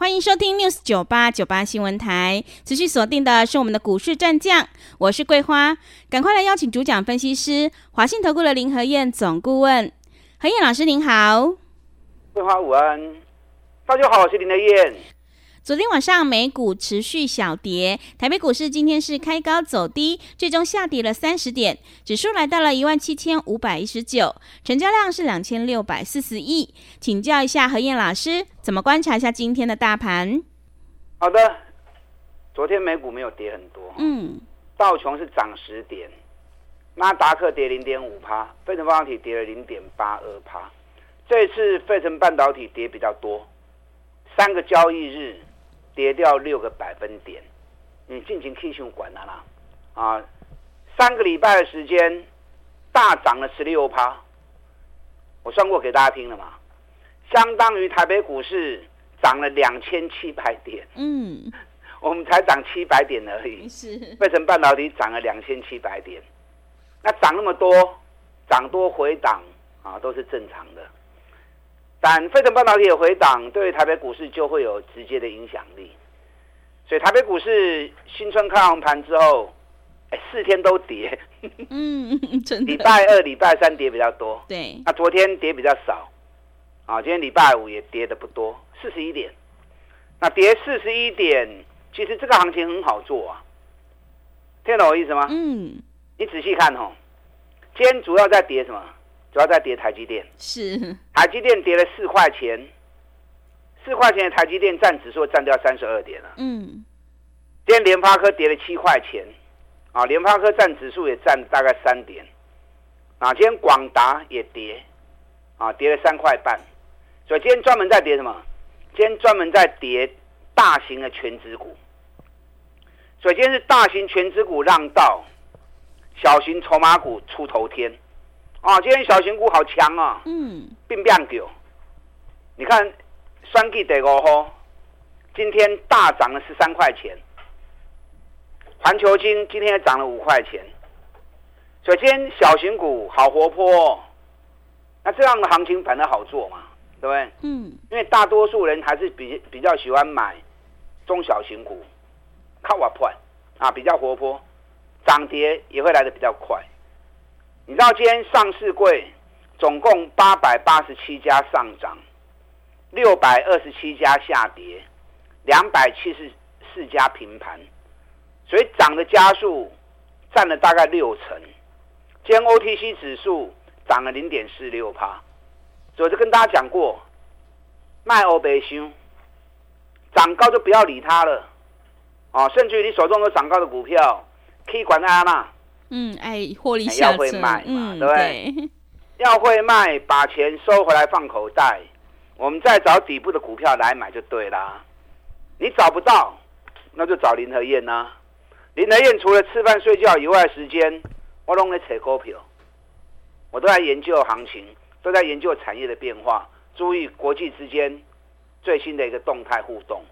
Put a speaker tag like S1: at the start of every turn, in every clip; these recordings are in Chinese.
S1: 欢迎收听 News 九八九八新闻台，持续锁定的是我们的股市战将，我是桂花，赶快来邀请主讲分析师华信投顾的林和燕总顾问，和燕老师您好，
S2: 桂花午安，大家好，我是林和燕。
S1: 昨天晚上美股持续小跌，台北股市今天是开高走低，最终下跌了三十点，指数来到了一万七千五百一十九，成交量是两千六百四十亿。请教一下何燕老师，怎么观察一下今天的大盘？
S2: 好的，昨天美股没有跌很多，嗯，道琼是涨十点，纳达克跌零点五趴，费城半导体跌了零点八二趴，这次费城半导体跌比较多，三个交易日。跌掉六个百分点，你尽情 K 线管它啦，啊，三个礼拜的时间大涨了十六趴，我算过给大家听了嘛，相当于台北股市涨了两千七百点，嗯，我们才涨七百点而已，是，费城半导体涨了两千七百点，那涨那么多，涨多回档啊，都是正常的。但费城半导体的回档，对于台北股市就会有直接的影响力。所以台北股市新春开红盘之后，哎，四天都跌。嗯，真的。礼拜二、礼拜三跌比较多。对。那昨天跌比较少。啊，今天礼拜五也跌的不多，四十一点。那跌四十一点，其实这个行情很好做啊。听懂我意思吗？嗯。你仔细看哦，今天主要在跌什么？主要在跌台积电，是台积电跌了四块钱，四块钱的台积电占指数占掉三十二点了。嗯，今天联发科跌了七块钱，啊，联发科占指数也占大概三点。啊，今天广达也跌，啊，跌了三块半。所以今天专门在跌什么？今天专门在跌大型的权值股。所以今天是大型权值股让道，小型筹码股出头天。啊，今天小型股好强啊！嗯，并变狗。你看，双 G 得过后，今天大涨了十三块钱。环球金今天也涨了五块钱。所以今天小型股好活泼哦。那这样的行情反而好做嘛，对不对？嗯。因为大多数人还是比比较喜欢买中小型股，靠我破啊，比较活泼，涨跌也会来的比较快。你知道今天上市柜总共八百八十七家上涨，六百二十七家下跌，两百七十四家平盘，所以涨的家数占了大概六成。今天 OTC 指数涨了零点四六趴，所以我就跟大家讲过，卖欧白箱，涨高就不要理它了，啊，甚至于你手中有涨高的股票，可以管它嘛。
S1: 嗯，哎，获利下车，要会卖嘛，嗯、对不对？对，
S2: 要会卖，把钱收回来放口袋，我们再找底部的股票来买就对啦。你找不到，那就找林和燕呐。林和燕除了吃饭睡觉以外的时间，我都在扯股票，我都在研究行情，都在研究产业的变化，注意国际之间最新的一个动态互动。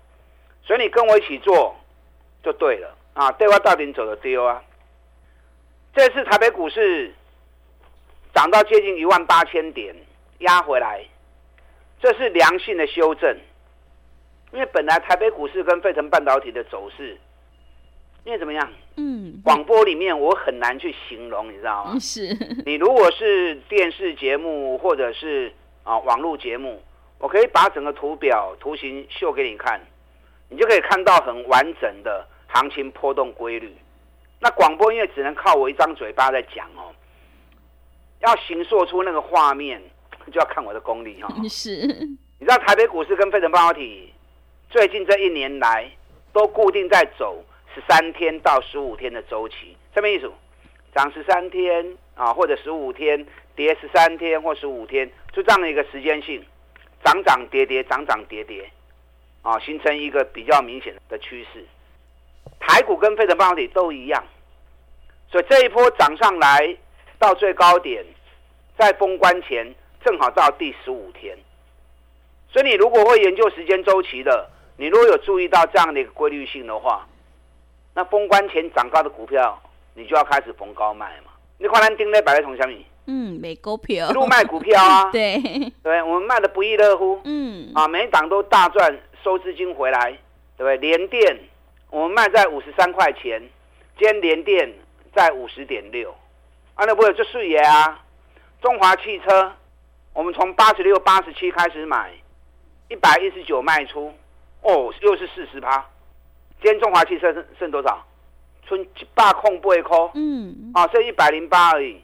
S2: 所以你跟我一起做就对了啊，对话到底走的丢啊。这次台北股市涨到接近一万八千点，压回来，这是良性的修正。因为本来台北股市跟费城半导体的走势，因为怎么样？嗯，广播里面我很难去形容，你知道吗？是。你如果是电视节目或者是啊网络节目，我可以把整个图表图形秀给你看，你就可以看到很完整的行情波动规律。那广播因为只能靠我一张嘴巴在讲哦，要形塑出那个画面，就要看我的功力哈、哦。是，你知道台北股市跟费城半导体最近这一年来都固定在走十三天到十五天的周期，什么意思？涨十三天啊，或者十五天，跌十三天或十五天，就这样的一个时间性，涨涨跌跌，涨涨跌跌，啊，形成一个比较明显的趋势。台股跟费城半导体都一样，所以这一波涨上来到最高点，在封关前正好到第十五天。所以你如果会研究时间周期的，你如果有注意到这样的一个规律性的话，那封关前涨高的股票，你就要开始逢高卖嘛。你看咱丁磊摆在同虾米？
S1: 嗯，卖股票，
S2: 路卖股票啊。
S1: 对，
S2: 对，我们卖的不亦乐乎。
S1: 嗯，
S2: 啊，每一档都大赚，收资金回来，对不对？联电，我们卖在五十三块钱，今天联电在五十点六，啊，那不有就顺爷啊。中华汽车，我们从八十六、八十七开始买。一百一十九卖出，哦，又是四十趴。今天中华汽车剩剩多少？剩一百空八块。嗯，啊，剩一百零八而已。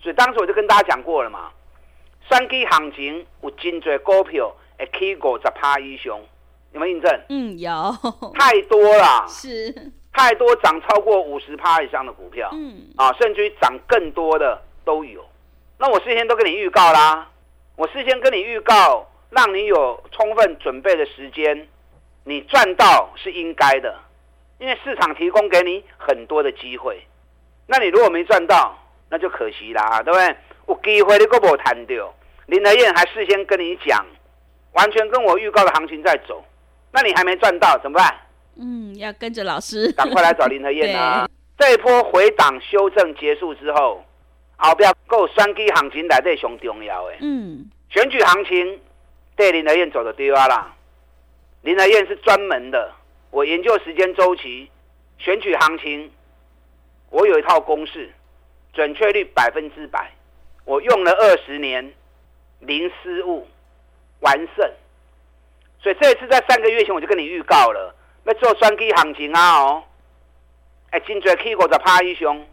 S2: 所以当时我就跟大家讲过了嘛，三 G 行情有真多股票会起五十趴以上，有没有印证？
S1: 嗯，有。
S2: 太多了，
S1: 是
S2: 太多涨超过五十趴以上的股票。嗯，啊，甚至于涨更多的都有。那我事先都跟你预告啦，我事先跟你预告。让你有充分准备的时间，你赚到是应该的，因为市场提供给你很多的机会。那你如果没赚到，那就可惜啦，对不对？有机会你都没谈到，林德燕还事先跟你讲，完全跟我预告的行情在走，那你还没赚到怎么办？
S1: 嗯，要跟着老师，
S2: 赶快来找林和燕啊！对这一波回档修正结束之后，后边够双击行情来，这上重要的。嗯，选举行情。对林和燕走的低洼啦，林和燕是专门的，我研究时间周期、选举行情，我有一套公式，准确率百分之百，我用了二十年，零失误，完胜。所以这一次在三个月前我就跟你预告了，要做双 K 行情啊哦，哎，真多 K 股在趴一熊，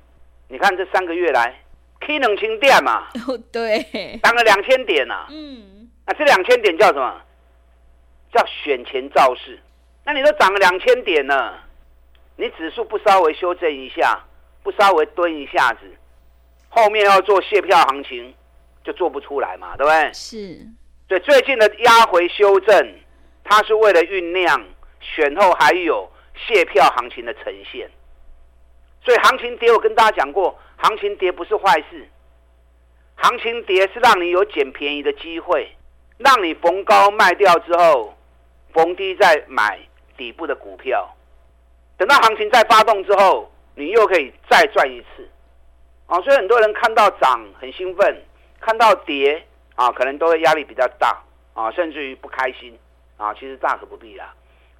S2: 你看这三个月来 K 两千点嘛，
S1: 哦对，
S2: 涨了两千点啊，嗯。那这两千点叫什么？叫选前造势。那你都涨了两千点了，你指数不稍微修正一下，不稍微蹲一下子，后面要做卸票行情，就做不出来嘛，对不对？
S1: 是。
S2: 所以最近的压回修正，它是为了酝酿选后还有谢票行情的呈现。所以行情跌，我跟大家讲过，行情跌不是坏事，行情跌是让你有捡便宜的机会。让你逢高卖掉之后，逢低再买底部的股票，等到行情再发动之后，你又可以再赚一次，啊，所以很多人看到涨很兴奋，看到跌啊，可能都会压力比较大啊，甚至于不开心啊。其实大可不必啦，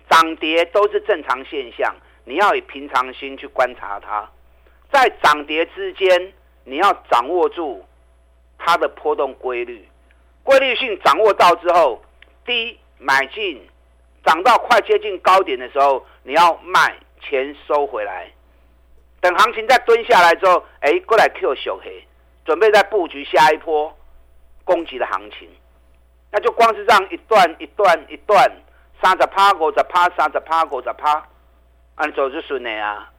S2: 涨跌都是正常现象，你要以平常心去观察它，在涨跌之间，你要掌握住它的波动规律。规律性掌握到之后，低买进，涨到快接近高点的时候，你要卖，钱收回来。等行情再蹲下来之后，哎，过来 Q 小黑，准备再布局下一波攻击的行情。那就光是这样一段一段一段，三十趴五十趴，三十趴五十趴，按走就顺的啊。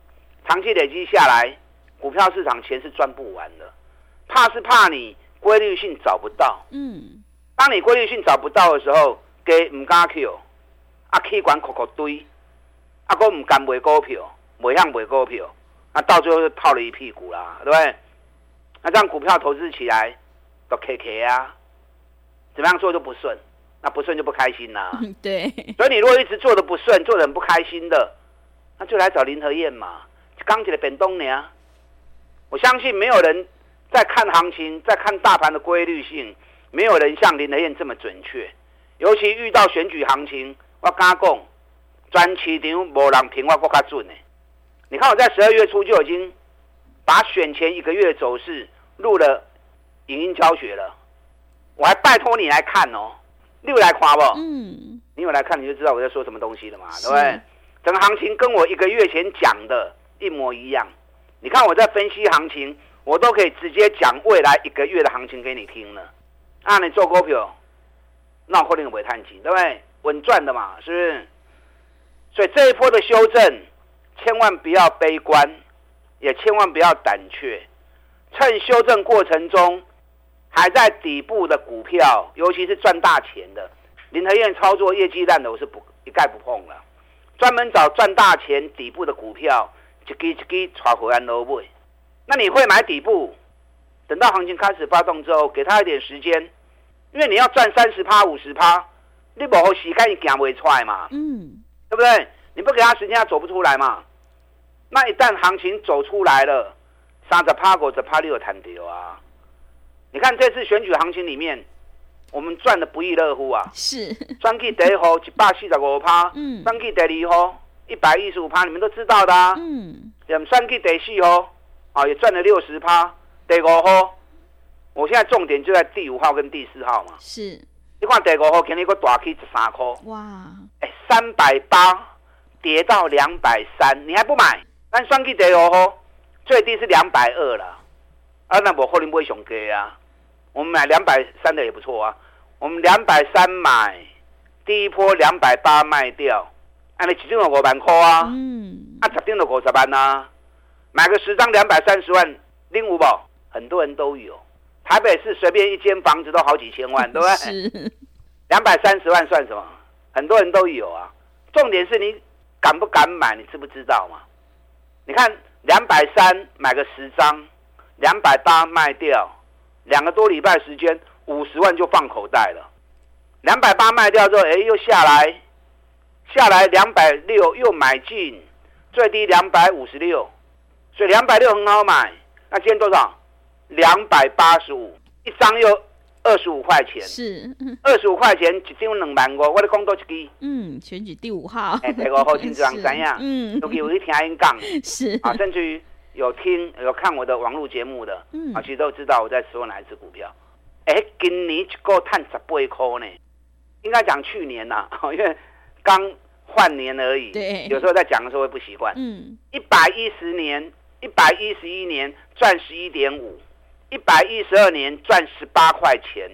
S2: 长期累积下来，股票市场钱是赚不完的，怕是怕你。规律性找不到，嗯，当你规律性找不到的时候，给唔敢 Q，啊，气管口口堆，啊，我唔敢买股票，唔想买股票，啊到最后就套了一屁股啦，对不对？那这样股票投资起来都 K K 啊，怎么样做都不顺，那不顺就不开心啦，
S1: 对。
S2: 所以你如果一直做的不顺，做的很不开心的，那就来找林和燕嘛，钢铁的本东呢，我相信没有人。在看行情，在看大盘的规律性，没有人像林和燕这么准确。尤其遇到选举行情，我敢讲，专市场无人评我更加准呢。你看我在十二月初就已经把选前一个月的走势录了影音教学了，我还拜托你来看哦，你有来看不？嗯，你有来看你就知道我在说什么东西了嘛，对不对？整个行情跟我一个月前讲的一模一样。你看我在分析行情。我都可以直接讲未来一个月的行情给你听了，啊，你做股票，那后面不会叹气，对不对？稳赚的嘛，是不是？所以这一波的修正，千万不要悲观，也千万不要胆怯。趁修正过程中还在底部的股票，尤其是赚大钱的，林和院操作业绩烂的，我是不一概不碰了。专门找赚大钱底部的股票，一支一支抓回来撸买。那你会买底部，等到行情开始发动之后，给他一点时间，因为你要赚三十趴、五十趴，你不好时间你行不出来嘛，嗯，对不对？你不给他时间，他走不出来嘛。那一旦行情走出来了，三十趴、五十趴你有弹掉啊。你看这次选举行情里面，我们赚的不亦乐乎啊！
S1: 是，
S2: 选举第一号一百四十五趴，嗯，选举第二号一百一十五趴，你们都知道的啊。嗯，选举第四号啊，也赚了六十趴。第五号，我现在重点就在第五号跟第四号嘛。
S1: 是，
S2: 你看第五号今天个大起十三块，
S1: 哇，
S2: 哎，三百八跌到两百三，你还不买？但选举第五号最低是两百二了，啊，那我后面不会熊给啊。我们买两百三的也不错啊，我们两百三买，第一波两百八卖掉，按你指定的五万块啊，嗯，啊，指定的五十万呐，买个十张两百三十万，拎五宝，很多人都有，台北市随便一间房子都好几千万，对不对？两百三十万算什么？很多人都有啊，重点是你敢不敢买，你知不知道嘛？你看两百三买个十张，两百八卖掉。两个多礼拜时间，五十万就放口袋了。两百八卖掉之后，哎，又下来，下来两百六又买进，最低两百五十六，所以两百六很好买。那今天多少？两百八十五，一张又二十五块钱。
S1: 是，
S2: 二十五块钱一张两万五，我的工多一支。
S1: 嗯，选举第五号。
S2: 哎，第五号 新人怎样？嗯，都有去听因讲。
S1: 是
S2: 啊，甚至于。有听有看我的网络节目的，嗯，啊，其实都知道我在说哪一只股票。哎，今年一个赚十八块呢，应该讲去年呐，因为刚换年而已。
S1: 对，
S2: 有时候在讲的时候会不习惯。嗯，一百一十年，一百一十一年赚十一点五，一百一十二年赚十八块钱，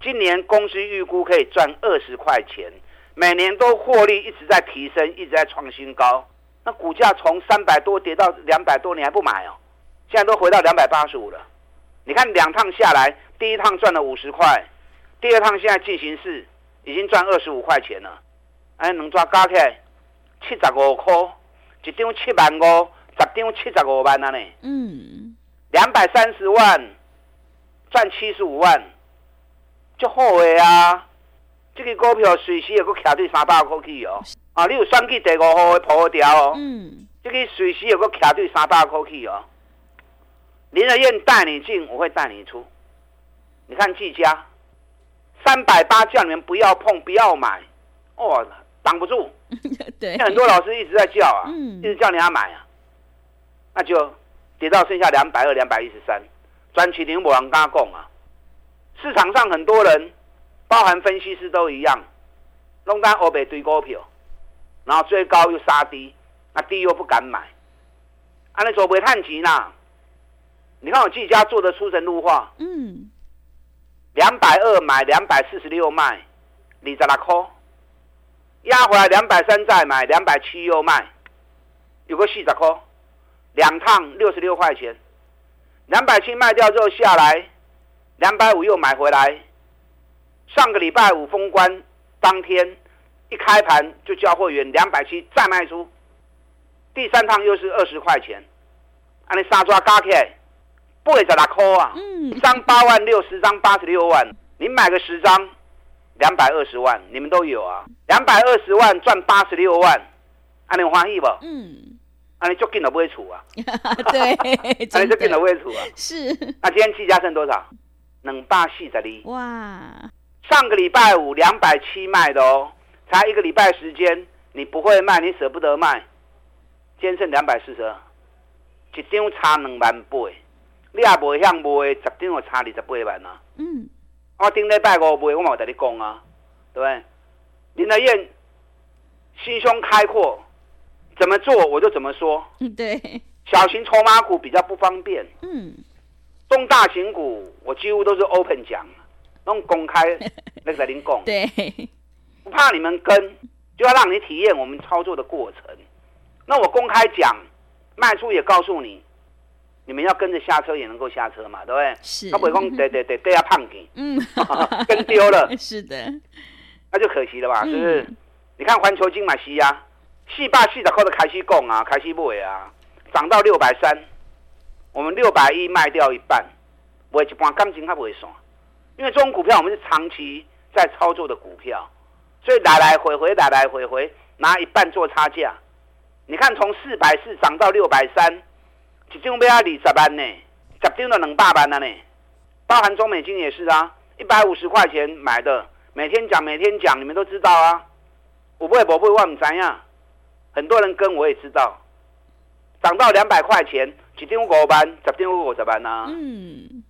S2: 今年公司预估可以赚二十块钱，每年都获利一直在提升，一直在创新高。那股价从三百多跌到两百多，你还不买哦？现在都回到两百八十五了。你看两趟下来，第一趟赚了五十块，第二趟现在进行式已经赚二十五块钱了。哎，能抓加起来七十五块，一张七万五，十张七十五万了呢。嗯，两百三十万赚七十五万，就好诶啊！这个股票随时也搁卡对三百块去哦。啊！你有选去第五号的破掉哦。嗯。这个随时有个卡对三百块去哦。林德燕带你进，我会带你出。你看技嘉，三百八叫你们不要碰，不要买，哦，挡不住。
S1: 对。
S2: 很多老师一直在叫啊，嗯、一直叫你要买啊，那就跌到剩下两百二、两百一十三，专区零五人跟他讲啊。市场上很多人，包含分析师都一样，弄单欧北堆股票。然后最高又杀低，那低又不敢买，按那做不会探急呢？你看我自己家做的出神入化，嗯，两百二买，两百四十六卖，二十六块，压回来两百三再买，两百七又卖，有个四十块，两趟六十六块钱，两百七卖掉之后下来，两百五又买回来，上个礼拜五封关当天。一开盘就交会员两百七再卖出，第三趟又是二十块钱，啊，你三抓加起来八十六块啊，一张八万六，十张八十六万，你买个十张两百二十万，你们都有啊，两百二十万赚八十六万，啊，你欢喜不？嗯，啊，你就跟了不会处啊，
S1: 对，
S2: 啊，你就跟了不会处啊，
S1: 是，
S2: 那今天计价剩多少？两百四十二，
S1: 哇，
S2: 上个礼拜五两百七卖的哦。才一个礼拜时间，你不会卖，你舍不得卖。今天剩两百四十二，一张差两万八，你也不会向卖，十张就差二十八万啊。嗯，我顶礼拜五卖，我嘛有跟你讲啊，对不对？林德燕心胸开阔，怎么做我就怎么说。
S1: 对，
S2: 小型筹码股比较不方便。嗯，中大型股我几乎都是 open 讲，弄公开 那个在您讲。
S1: 对。
S2: 不怕你们跟，就要让你体验我们操作的过程。那我公开讲，卖出也告诉你，你们要跟着下车也能够下车嘛，对不对？
S1: 是。
S2: 他不会讲对对对对啊胖给，嗯，跟丢了。
S1: 是的，
S2: 那就可惜了吧？是不是？嗯、你看环球金买西亚，四百四十块的开始讲啊，开始买啊，涨到六百三，我们六百一卖掉一半，卖一半感情还不会爽，因为这种股票我们是长期在操作的股票，所以来来回回，来来回回拿一半做差价。你看从四百四涨到六百三，一张要二十万呢，十张都两百万了呢。包含中美金也是啊，一百五十块钱买的，每天讲每天讲，你们都知道啊。我不会，我不会，我唔知样。很多人跟我也知道，涨到两百块钱，一张五万，十张五十班啊。嗯，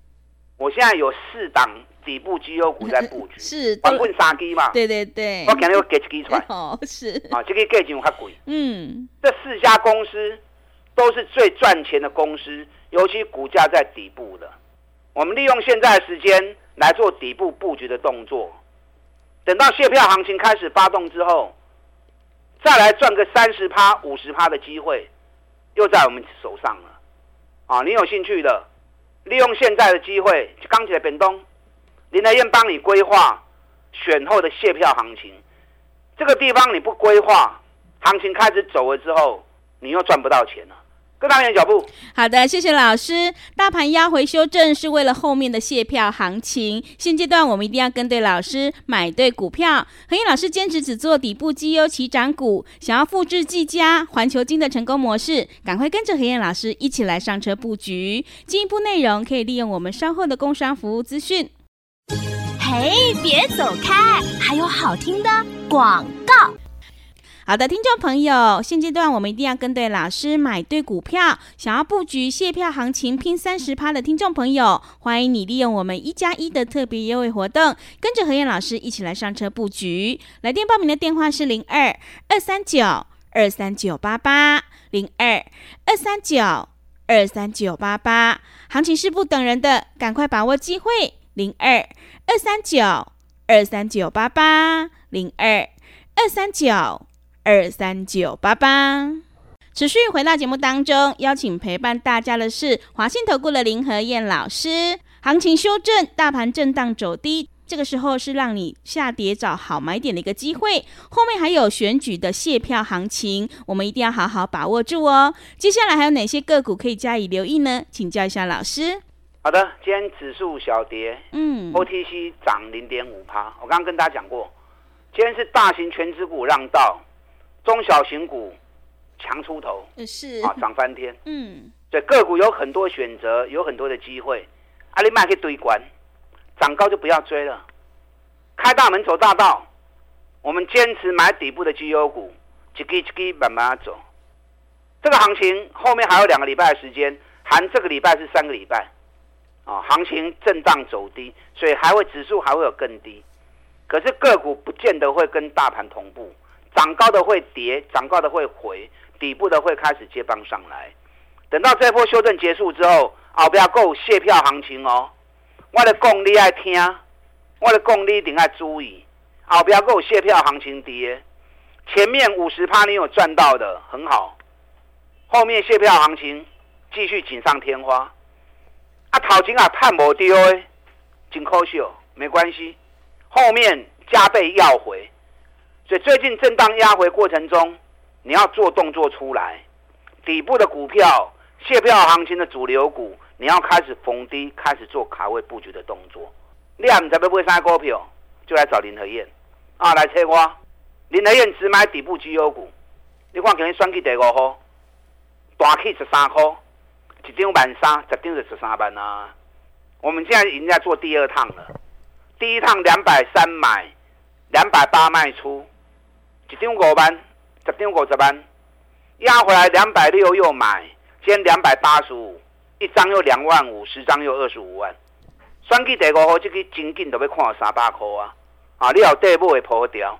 S2: 我现在有四档底部绩优股在布局，
S1: 是，
S2: 包括三支嘛。
S1: 对对对，
S2: 我今日要给一支出来。
S1: 哦，是。
S2: 啊，这个价钱较贵。
S1: 嗯，
S2: 这四家公司都是最赚钱的公司，尤其股价在底部的。我们利用现在的时间来做底部布局的动作，等到卸票行情开始发动之后。再来赚个三十趴、五十趴的机会，又在我们手上了。啊，你有兴趣的，利用现在的机会，钢铁的变动，林和彦帮你规划选后的卸票行情。这个地方你不规划，行情开始走了之后，你又赚不到钱了。跟上你的脚步。
S1: 好的，谢谢老师。大盘压回修正是为了后面的卸票行情。现阶段我们一定要跟对老师，买对股票。和彦老师坚持只做底部绩优起涨股。想要复制技嘉、环球金的成功模式，赶快跟着何燕老师一起来上车布局。进一步内容可以利用我们稍后的工商服务资讯。
S3: 嘿，别走开，还有好听的广告。
S1: 好的，听众朋友，现阶段我们一定要跟对老师，买对股票。想要布局卸票行情拼三十趴的听众朋友，欢迎你利用我们一加一的特别优惠活动，跟着何燕老师一起来上车布局。来电报名的电话是零二二三九二三九八八零二二三九二三九八八。行情是不等人的，赶快把握机会。零二二三九二三九八八零二二三九。二三九八八，持续回到节目当中，邀请陪伴大家的是华信投顾的林和燕老师。行情修正，大盘震荡走低，这个时候是让你下跌找好买点的一个机会。后面还有选举的卸票行情，我们一定要好好把握住哦。接下来还有哪些个股可以加以留意呢？请教一下老师。
S2: 好的，今天指数小跌，嗯，OTC 涨零点五趴。我刚刚跟大家讲过，今天是大型权值股让道。中小型股强出头，
S1: 是
S2: 啊，涨翻天。
S1: 嗯，
S2: 对，个股有很多选择，有很多的机会。阿里麦可以堆关，涨高就不要追了。开大门走大道，我们坚持买底部的绩优股，一支一支慢慢走。这个行情后面还有两个礼拜的时间，含这个礼拜是三个礼拜。啊，行情震荡走低，所以还会指数还会有更低。可是个股不见得会跟大盘同步。涨高的会跌，涨高的会回，底部的会开始接棒上来。等到这波修正结束之后，后边够卸票行情哦。我的讲你爱听，我的讲你一定要注意。后边够卸票行情跌，前面五十趴你有赚到的很好，后面卸票行情继续锦上添花。啊，头前啊判无丢诶，真可惜哦，没关系，后面加倍要回。所以最近震荡压回过程中，你要做动作出来，底部的股票、卸票行情的主流股，你要开始逢低开始做卡位布局的动作。你也唔知要买啥股票，就来找林和燕啊，来找我。林和燕只买底部绩优股，你看今日选举第五号，大起十三块，一张万三，十张就十三万啊。我们现在已经在做第二趟了，第一趟两百三买，两百八卖出。一张五万，十张五十万，压回来两百六又买，先两百八十五，一张又两万五，十张又二十五万。选举第五号，这个真紧都要看三百块啊！啊，你有底部会破掉，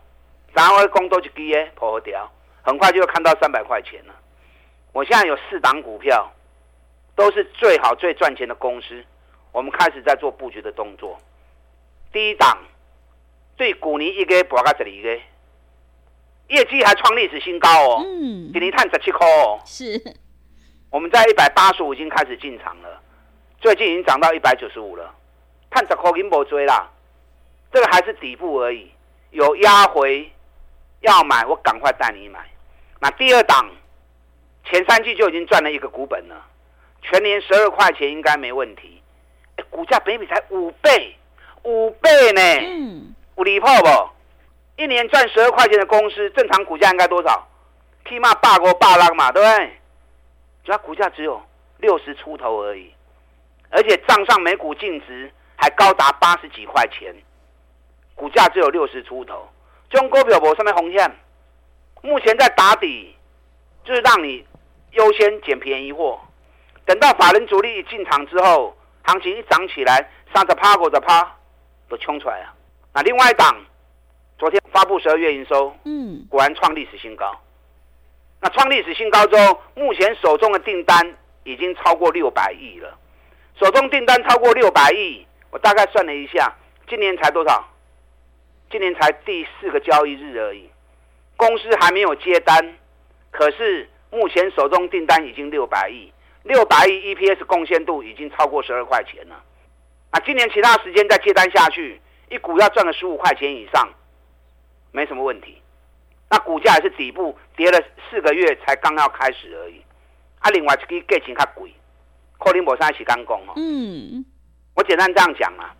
S2: 然后会讲多一支诶破掉，很快就会看到三百块钱了。我现在有四档股票，都是最好最赚钱的公司，我们开始在做布局的动作。第一档，对股尼一个博到这里一个。业绩还创历史新高哦，嗯，给你探十七块哦，
S1: 是，
S2: 我们在一百八十五已经开始进场了，最近已经涨到一百九十五了，探十块已经没追啦，这个还是底部而已，有压回要买，我赶快带你买。那第二档前三季就已经赚了一个股本了，全年十二块钱应该没问题。哎，股价本益比才五倍，五倍呢，嗯，有离谱不？一年赚十二块钱的公司，正常股价应该多少？起码百五百六嘛，对不对？主要股价只有六十出头而已，而且账上每股净值还高达八十几块钱，股价只有六十出头。中国表博上面红线，目前在打底，就是让你优先捡便宜货。等到法人主力一进场之后，行情一涨起来，三十趴、五十趴都冲出来了。那另外一档，昨天发布十二月营收，嗯，果然创历史新高。那创历史新高之后，目前手中的订单已经超过六百亿了。手中订单超过六百亿，我大概算了一下，今年才多少？今年才第四个交易日而已，公司还没有接单，可是目前手中订单已经六百亿，六百亿 EPS 贡献度已经超过十二块钱了。啊今年其他时间再接单下去，一股要赚个十五块钱以上，没什么问题。那股价也是底部跌了四个月，才刚要开始而已。啊，另外一个价钱较贵，可能无啥时间讲哦。嗯，我简单这样讲啊。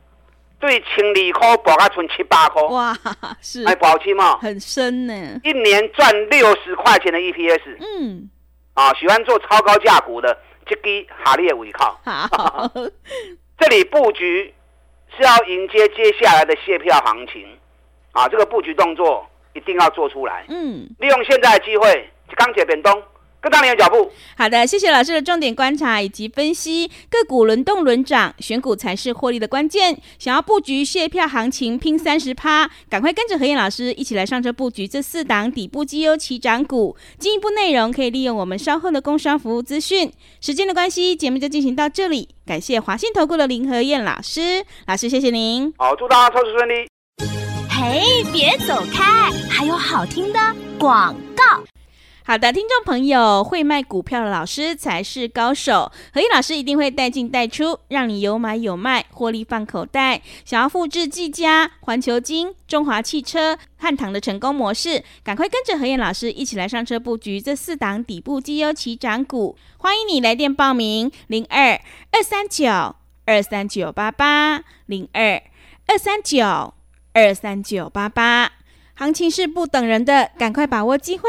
S2: 对，千二块博啊存七八块，哇，是，还保期吗？
S1: 很深呢，
S2: 一年赚六十块钱的 EPS，嗯，啊，喜欢做超高价股的，这个哈利的尾靠，好，这里布局是要迎接接下来的卸票行情，啊，这个布局动作一定要做出来，嗯，利用现在的机会，钢铁变东。跟上你的脚步。
S1: 好的，谢谢老师的重点观察以及分析。个股轮动轮涨，选股才是获利的关键。想要布局蟹票行情拼三十趴，赶快跟着何燕老师一起来上车布局这四档底部绩优起涨股。进一步内容可以利用我们稍后的工商服务资讯。时间的关系，节目就进行到这里。感谢华信投顾的林何燕老师，老师谢谢您。
S2: 好，祝大家操作顺利。
S3: 嘿，别走开，还有好听的广告。
S1: 好的，听众朋友，会卖股票的老师才是高手。和彦老师一定会带进带出，让你有买有卖，获利放口袋。想要复制技嘉、环球金、中华汽车、汉唐的成功模式，赶快跟着何燕老师一起来上车布局这四档底部绩优起涨股。欢迎你来电报名：零二二三九二三九八八零二二三九二三九八八。行情是不等人的，赶快把握机会。